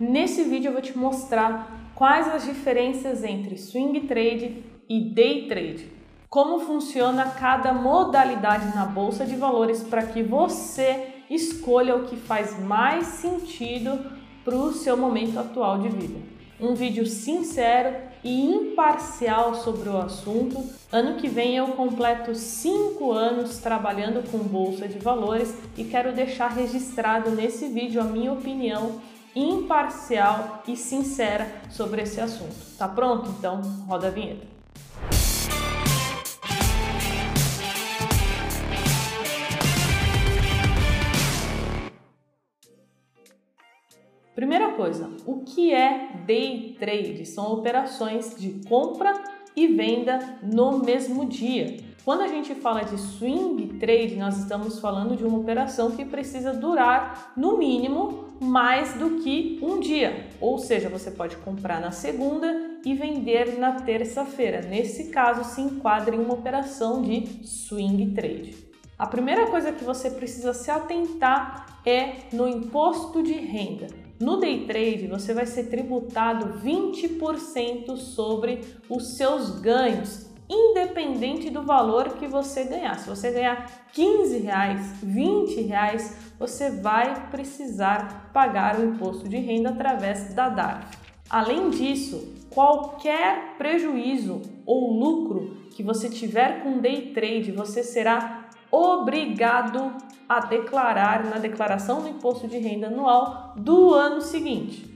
Nesse vídeo eu vou te mostrar quais as diferenças entre swing trade e day trade. Como funciona cada modalidade na bolsa de valores para que você escolha o que faz mais sentido para o seu momento atual de vida. Um vídeo sincero e imparcial sobre o assunto. Ano que vem eu completo 5 anos trabalhando com bolsa de valores e quero deixar registrado nesse vídeo a minha opinião imparcial e sincera sobre esse assunto. Tá pronto? Então roda a vinheta. Primeira coisa, o que é day trade? São operações de compra e venda no mesmo dia. Quando a gente fala de swing trade, nós estamos falando de uma operação que precisa durar no mínimo mais do que um dia. Ou seja, você pode comprar na segunda e vender na terça-feira. Nesse caso, se enquadra em uma operação de swing trade. A primeira coisa que você precisa se atentar é no imposto de renda. No day trade, você vai ser tributado 20% sobre os seus ganhos, independente do valor que você ganhar. Se você ganhar 15 reais, 20 reais, você vai precisar pagar o imposto de renda através da DARF. Além disso, qualquer prejuízo ou lucro que você tiver com day trade, você será obrigado a declarar na declaração do imposto de renda anual do ano seguinte.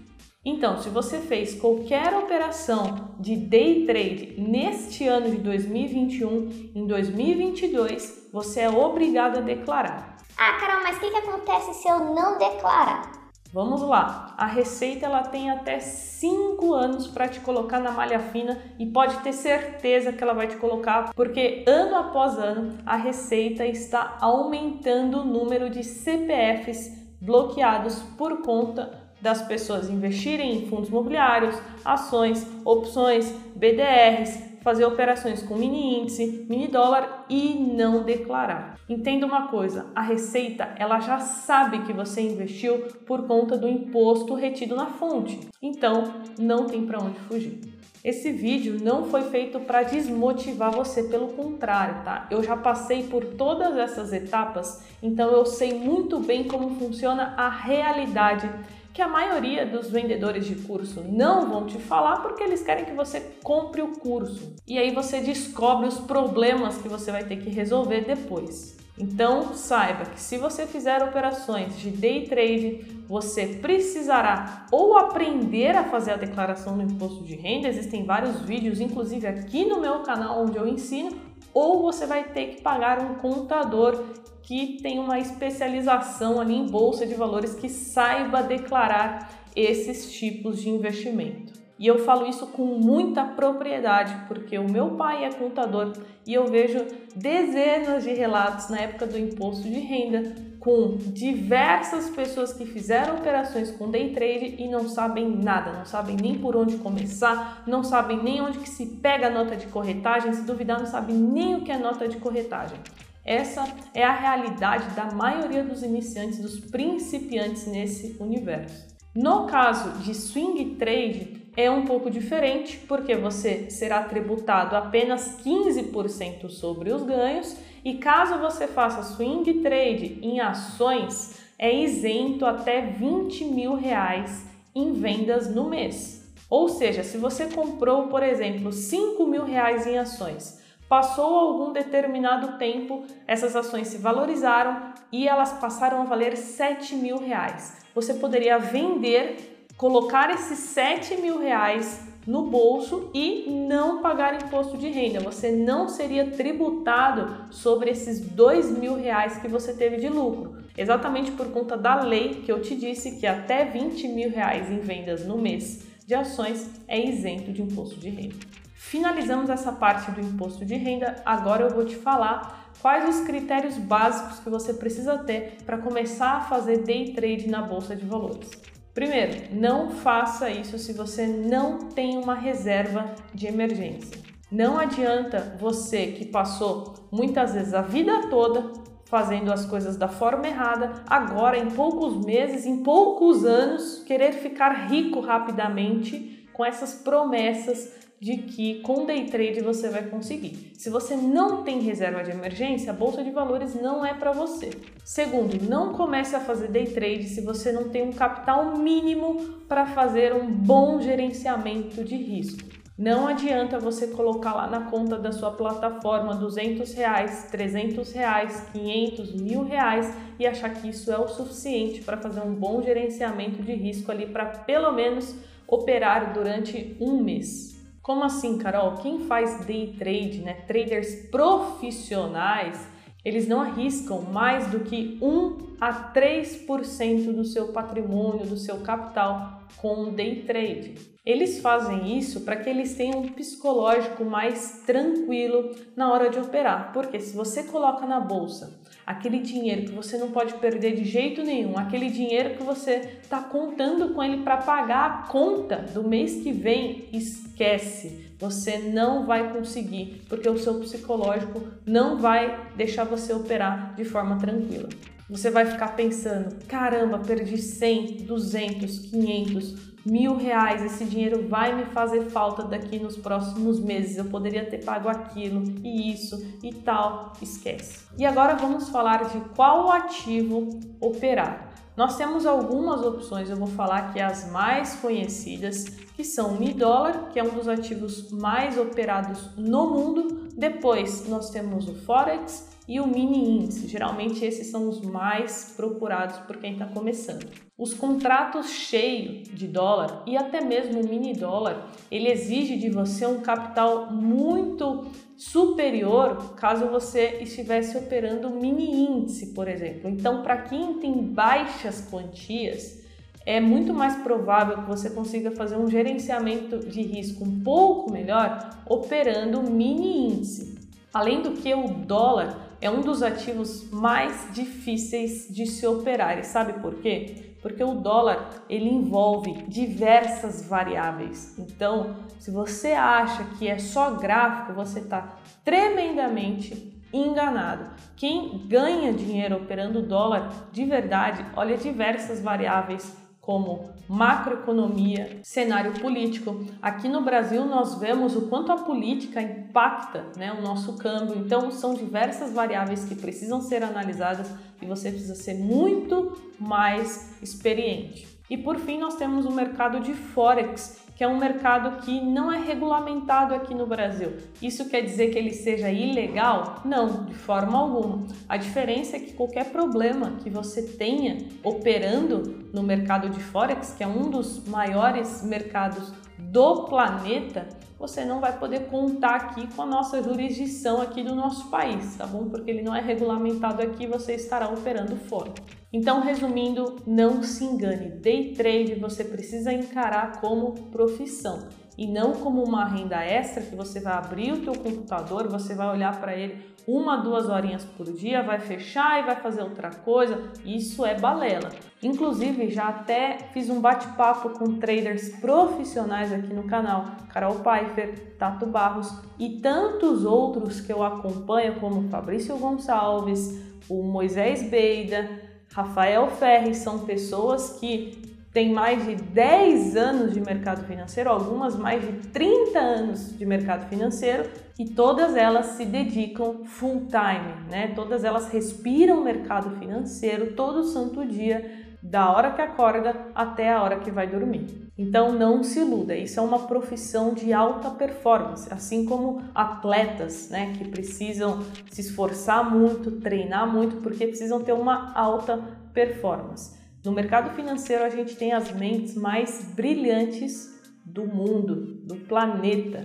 Então, se você fez qualquer operação de day trade neste ano de 2021, em 2022, você é obrigado a declarar. Ah, Carol, mas o que, que acontece se eu não declarar? Vamos lá, a Receita ela tem até 5 anos para te colocar na malha fina e pode ter certeza que ela vai te colocar, porque ano após ano a Receita está aumentando o número de CPFs bloqueados por conta das pessoas investirem em fundos imobiliários, ações, opções, BDRs, fazer operações com mini índice, mini dólar e não declarar. Entenda uma coisa, a Receita ela já sabe que você investiu por conta do imposto retido na fonte, então não tem para onde fugir. Esse vídeo não foi feito para desmotivar você, pelo contrário, tá? Eu já passei por todas essas etapas, então eu sei muito bem como funciona a realidade que a maioria dos vendedores de curso não vão te falar porque eles querem que você compre o curso. E aí você descobre os problemas que você vai ter que resolver depois. Então, saiba que se você fizer operações de day trade, você precisará ou aprender a fazer a declaração do imposto de renda, existem vários vídeos, inclusive aqui no meu canal onde eu ensino, ou você vai ter que pagar um contador que tem uma especialização ali em bolsa de valores que saiba declarar esses tipos de investimento. E eu falo isso com muita propriedade, porque o meu pai é contador e eu vejo dezenas de relatos na época do imposto de renda com diversas pessoas que fizeram operações com day trade e não sabem nada, não sabem nem por onde começar, não sabem nem onde que se pega a nota de corretagem, se duvidar não sabem nem o que é nota de corretagem. Essa é a realidade da maioria dos iniciantes, dos principiantes nesse universo. No caso de swing trade, é um pouco diferente, porque você será tributado apenas 15% sobre os ganhos, e caso você faça swing trade em ações, é isento até 20 mil reais em vendas no mês. Ou seja, se você comprou, por exemplo, 5 mil reais em ações, Passou algum determinado tempo, essas ações se valorizaram e elas passaram a valer 7 mil reais. Você poderia vender, colocar esses 7 mil reais no bolso e não pagar imposto de renda. Você não seria tributado sobre esses dois mil reais que você teve de lucro. Exatamente por conta da lei que eu te disse que até 20 mil reais em vendas no mês de ações é isento de imposto de renda. Finalizamos essa parte do imposto de renda, agora eu vou te falar quais os critérios básicos que você precisa ter para começar a fazer day trade na bolsa de valores. Primeiro, não faça isso se você não tem uma reserva de emergência. Não adianta você que passou muitas vezes a vida toda fazendo as coisas da forma errada, agora em poucos meses, em poucos anos, querer ficar rico rapidamente com essas promessas de que com day trade você vai conseguir. Se você não tem reserva de emergência, a bolsa de valores não é para você. Segundo, não comece a fazer day trade se você não tem um capital mínimo para fazer um bom gerenciamento de risco. Não adianta você colocar lá na conta da sua plataforma 200 reais, 300 reais, 500, mil reais e achar que isso é o suficiente para fazer um bom gerenciamento de risco ali para pelo menos operar durante um mês. Como assim, Carol? Quem faz day trade, né? Traders profissionais, eles não arriscam mais do que 1 a 3% do seu patrimônio, do seu capital com day trade. Eles fazem isso para que eles tenham um psicológico mais tranquilo na hora de operar. Porque se você coloca na bolsa aquele dinheiro que você não pode perder de jeito nenhum, aquele dinheiro que você está contando com ele para pagar a conta do mês que vem, esquece. Você não vai conseguir, porque o seu psicológico não vai deixar você operar de forma tranquila. Você vai ficar pensando: caramba, perdi 100, 200, 500, mil reais, esse dinheiro vai me fazer falta daqui nos próximos meses, eu poderia ter pago aquilo e isso e tal, esquece. E agora vamos falar de qual ativo operar. Nós temos algumas opções, eu vou falar aqui as mais conhecidas, que são o Mi Dólar, que é um dos ativos mais operados no mundo. Depois nós temos o Forex e o mini índice. Geralmente esses são os mais procurados por quem está começando. Os contratos cheios de dólar e até mesmo o mini dólar, ele exige de você um capital muito superior caso você estivesse operando mini índice, por exemplo. Então, para quem tem baixas quantias, é muito mais provável que você consiga fazer um gerenciamento de risco um pouco melhor operando mini índice. Além do que o dólar é um dos ativos mais difíceis de se operar. E sabe por quê? Porque o dólar ele envolve diversas variáveis. Então, se você acha que é só gráfico, você está tremendamente enganado. Quem ganha dinheiro operando dólar de verdade olha diversas variáveis como macroeconomia, cenário político. Aqui no Brasil nós vemos o quanto a política impacta né, o nosso câmbio, então são diversas variáveis que precisam ser analisadas e você precisa ser muito mais experiente. E por fim, nós temos o mercado de Forex, que é um mercado que não é regulamentado aqui no Brasil. Isso quer dizer que ele seja ilegal? Não, de forma alguma. A diferença é que qualquer problema que você tenha operando no mercado de Forex, que é um dos maiores mercados do planeta, você não vai poder contar aqui com a nossa jurisdição aqui do nosso país, tá bom? Porque ele não é regulamentado aqui, você estará operando fora. Então, resumindo, não se engane, day trade você precisa encarar como profissão e não como uma renda extra que você vai abrir o teu computador, você vai olhar para ele uma, duas horinhas por dia, vai fechar e vai fazer outra coisa. Isso é balela. Inclusive, já até fiz um bate-papo com traders profissionais aqui no canal, Carol Pfeiffer, Tato Barros e tantos outros que eu acompanho, como Fabrício Gonçalves, o Moisés Beida, Rafael Ferri, são pessoas que tem mais de 10 anos de mercado financeiro, algumas mais de 30 anos de mercado financeiro e todas elas se dedicam full time, né? Todas elas respiram o mercado financeiro todo santo dia, da hora que acorda até a hora que vai dormir. Então não se iluda, isso é uma profissão de alta performance, assim como atletas, né, que precisam se esforçar muito, treinar muito, porque precisam ter uma alta performance. No mercado financeiro, a gente tem as mentes mais brilhantes do mundo, do planeta,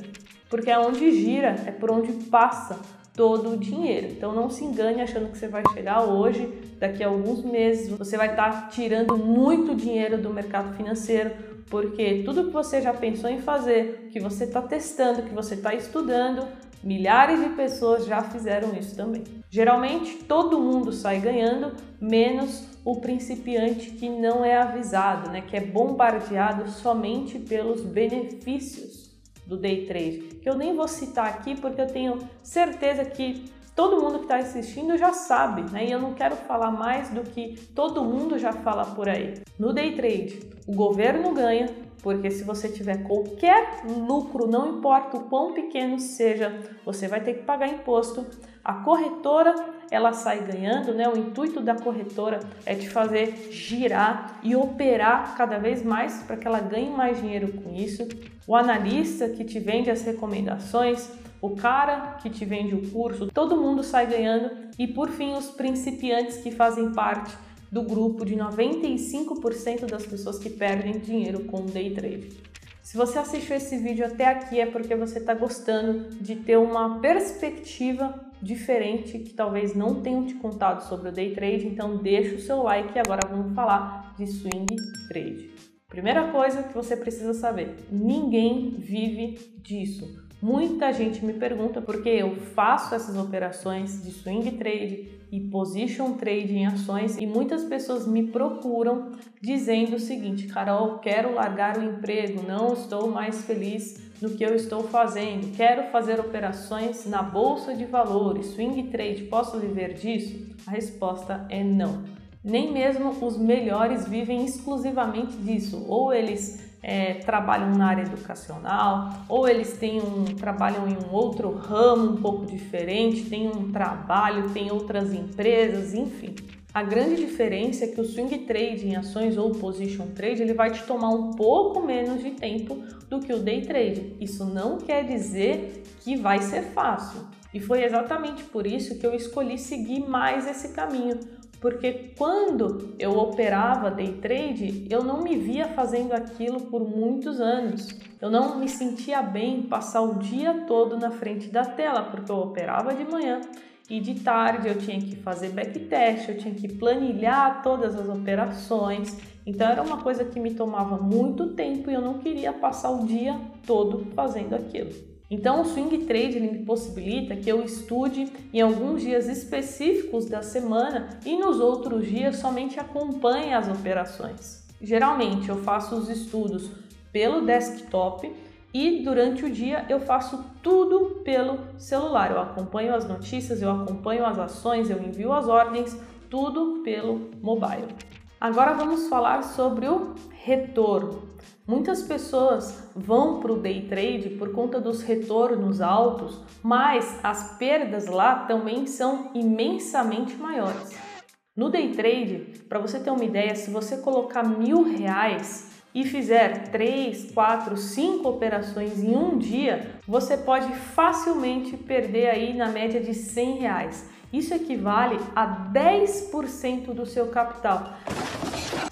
porque é onde gira, é por onde passa todo o dinheiro. Então não se engane achando que você vai chegar hoje, daqui a alguns meses, você vai estar tirando muito dinheiro do mercado financeiro, porque tudo que você já pensou em fazer, que você está testando, que você está estudando, milhares de pessoas já fizeram isso também. Geralmente todo mundo sai ganhando, menos o principiante que não é avisado, né, que é bombardeado somente pelos benefícios do day trade, que eu nem vou citar aqui porque eu tenho certeza que todo mundo que está assistindo já sabe, né? E eu não quero falar mais do que todo mundo já fala por aí. No day trade, o governo ganha, porque se você tiver qualquer lucro, não importa o quão pequeno seja, você vai ter que pagar imposto. A corretora ela sai ganhando, né? O intuito da corretora é te fazer girar e operar cada vez mais para que ela ganhe mais dinheiro com isso. O analista que te vende as recomendações, o cara que te vende o curso, todo mundo sai ganhando e por fim os principiantes que fazem parte do grupo de 95% das pessoas que perdem dinheiro com day trade. Se você assistiu esse vídeo até aqui é porque você está gostando de ter uma perspectiva diferente que talvez não tenham te contado sobre o day trade, então deixa o seu like e agora vamos falar de swing trade. Primeira coisa que você precisa saber: ninguém vive disso. Muita gente me pergunta porque eu faço essas operações de swing trade e position trade em ações e muitas pessoas me procuram dizendo o seguinte: Carol, quero largar o emprego, não estou mais feliz no que eu estou fazendo, quero fazer operações na bolsa de valores, swing trade, posso viver disso? A resposta é não. Nem mesmo os melhores vivem exclusivamente disso, ou eles é, trabalham na área educacional, ou eles têm um, trabalham em um outro ramo um pouco diferente, têm um trabalho, têm outras empresas, enfim. A grande diferença é que o swing trade em ações ou position trade ele vai te tomar um pouco menos de tempo do que o day trade. Isso não quer dizer que vai ser fácil. E foi exatamente por isso que eu escolhi seguir mais esse caminho, porque quando eu operava day trade, eu não me via fazendo aquilo por muitos anos. Eu não me sentia bem passar o dia todo na frente da tela, porque eu operava de manhã e de tarde eu tinha que fazer backtest, eu tinha que planilhar todas as operações. Então era uma coisa que me tomava muito tempo e eu não queria passar o dia todo fazendo aquilo. Então, o swing trade ele me possibilita que eu estude em alguns dias específicos da semana e nos outros dias somente acompanhe as operações. Geralmente, eu faço os estudos pelo desktop e durante o dia eu faço tudo pelo celular. Eu acompanho as notícias, eu acompanho as ações, eu envio as ordens, tudo pelo mobile. Agora vamos falar sobre o retorno. Muitas pessoas vão para o day trade por conta dos retornos altos, mas as perdas lá também são imensamente maiores. No day trade, para você ter uma ideia, se você colocar mil reais e fizer 3, 4, 5 operações em um dia, você pode facilmente perder aí na média de 100 reais. Isso equivale a 10% do seu capital.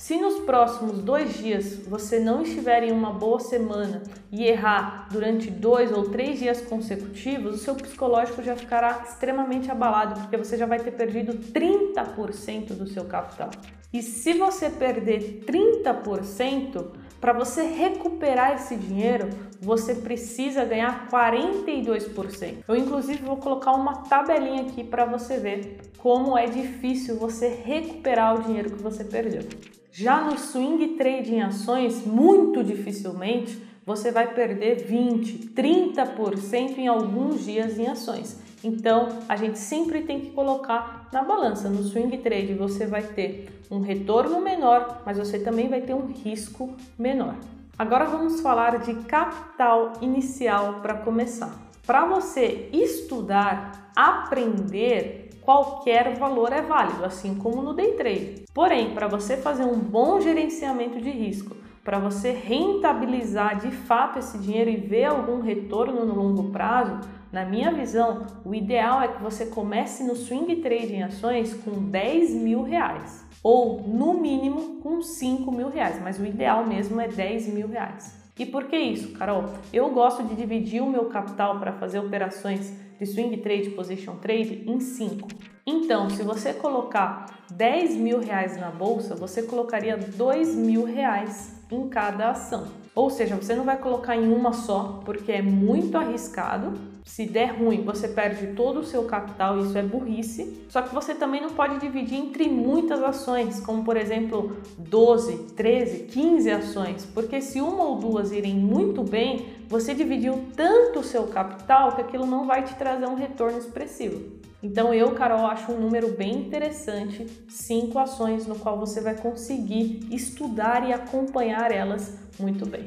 Se nos próximos dois dias você não estiver em uma boa semana e errar durante dois ou três dias consecutivos, o seu psicológico já ficará extremamente abalado, porque você já vai ter perdido 30% do seu capital. E se você perder 30%, para você recuperar esse dinheiro, você precisa ganhar 42%. Eu inclusive vou colocar uma tabelinha aqui para você ver como é difícil você recuperar o dinheiro que você perdeu. Já no swing trade em ações, muito dificilmente você vai perder 20, 30% em alguns dias em ações. Então, a gente sempre tem que colocar na balança. No swing trade você vai ter um retorno menor, mas você também vai ter um risco menor. Agora vamos falar de capital inicial para começar. Para você estudar, aprender, qualquer valor é válido, assim como no day trade. Porém, para você fazer um bom gerenciamento de risco, para você rentabilizar de fato esse dinheiro e ver algum retorno no longo prazo, na minha visão, o ideal é que você comece no swing trade em ações com 10 mil reais ou no mínimo com 5 mil reais, mas o ideal mesmo é 10 mil reais. E por que isso, Carol? Eu gosto de dividir o meu capital para fazer operações de swing trade, position trade em 5. Então, se você colocar 10 mil reais na bolsa, você colocaria 2 mil reais em cada ação. Ou seja, você não vai colocar em uma só, porque é muito arriscado. Se der ruim, você perde todo o seu capital, isso é burrice. Só que você também não pode dividir entre muitas ações, como por exemplo 12, 13, 15 ações, porque se uma ou duas irem muito bem, você dividiu tanto o seu capital que aquilo não vai te trazer um retorno expressivo. Então eu, Carol, acho um número bem interessante, cinco ações no qual você vai conseguir estudar e acompanhar elas muito bem.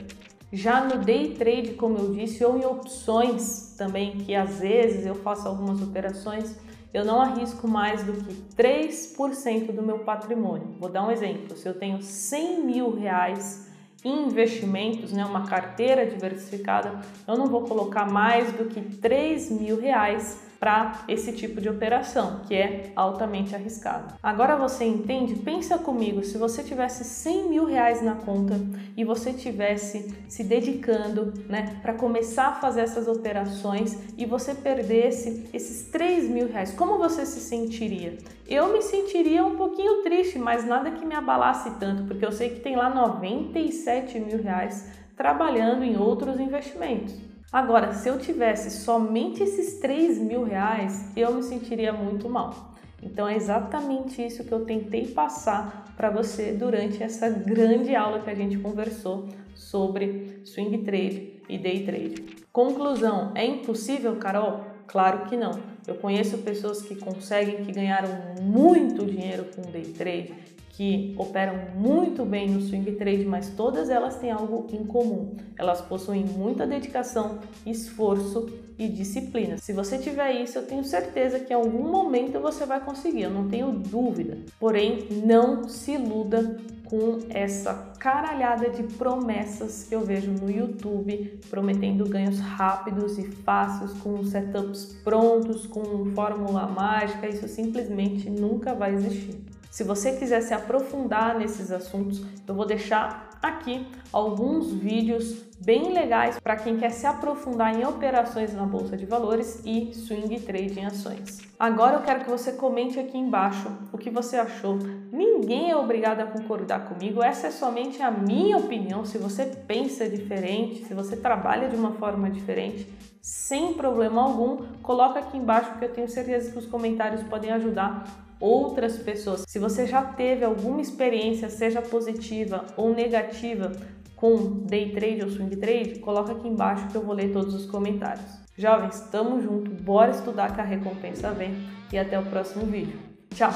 Já no day trade, como eu disse, ou em opções também, que às vezes eu faço algumas operações, eu não arrisco mais do que 3% do meu patrimônio. Vou dar um exemplo: se eu tenho 100 mil reais investimentos, né, uma carteira diversificada, eu não vou colocar mais do que 3 mil reais para esse tipo de operação, que é altamente arriscado. Agora você entende? Pensa comigo, se você tivesse 100 mil reais na conta e você tivesse se dedicando, né, para começar a fazer essas operações e você perdesse esses 3 mil reais, como você se sentiria? Eu me sentiria um pouquinho triste, mas nada que me abalasse tanto, porque eu sei que tem lá 97 mil reais trabalhando em outros investimentos. Agora, se eu tivesse somente esses 3 mil reais, eu me sentiria muito mal. Então é exatamente isso que eu tentei passar para você durante essa grande aula que a gente conversou sobre swing trade e day trade. Conclusão: é impossível, Carol? Claro que não. Eu conheço pessoas que conseguem, que ganharam muito dinheiro com day trade, que operam muito bem no swing trade, mas todas elas têm algo em comum. Elas possuem muita dedicação, esforço e disciplina. Se você tiver isso, eu tenho certeza que em algum momento você vai conseguir, eu não tenho dúvida. Porém, não se iluda com essa caralhada de promessas que eu vejo no YouTube, prometendo ganhos rápidos e fáceis, com setups prontos, com fórmula mágica, isso simplesmente nunca vai existir. Se você quiser se aprofundar nesses assuntos, eu vou deixar aqui alguns vídeos bem legais para quem quer se aprofundar em operações na bolsa de valores e swing trade em ações. Agora eu quero que você comente aqui embaixo o que você achou. Ninguém é obrigado a concordar comigo, essa é somente a minha opinião. Se você pensa diferente, se você trabalha de uma forma diferente, sem problema algum, coloca aqui embaixo que eu tenho certeza que os comentários podem ajudar outras pessoas. Se você já teve alguma experiência, seja positiva ou negativa, com day trade ou swing trade, coloca aqui embaixo que eu vou ler todos os comentários. Jovens, tamo junto, bora estudar que a recompensa vem e até o próximo vídeo. Tchau!